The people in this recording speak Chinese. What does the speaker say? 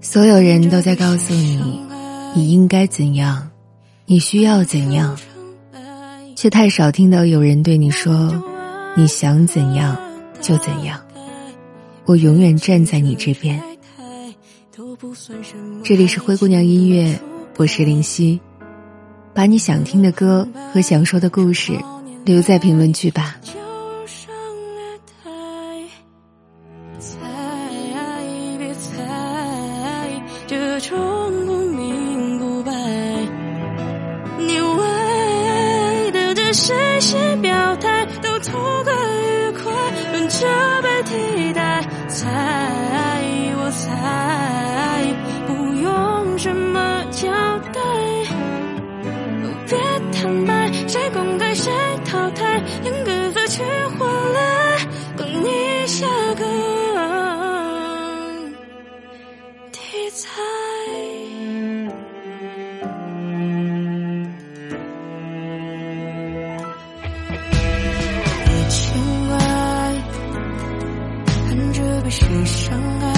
所有人都在告诉你，你应该怎样，你需要怎样，却太少听到有人对你说，你想怎样就怎样，我永远站在你这边。这里是灰姑娘音乐，我是林夕，把你想听的歌和想说的故事留在评论区吧。这种不明不白，你为的这谁些表态，都图个愉快，轮着被替代。猜，我猜，不用什么交代，别坦白，谁公开谁淘汰，两个在一千外，看着被谁伤害。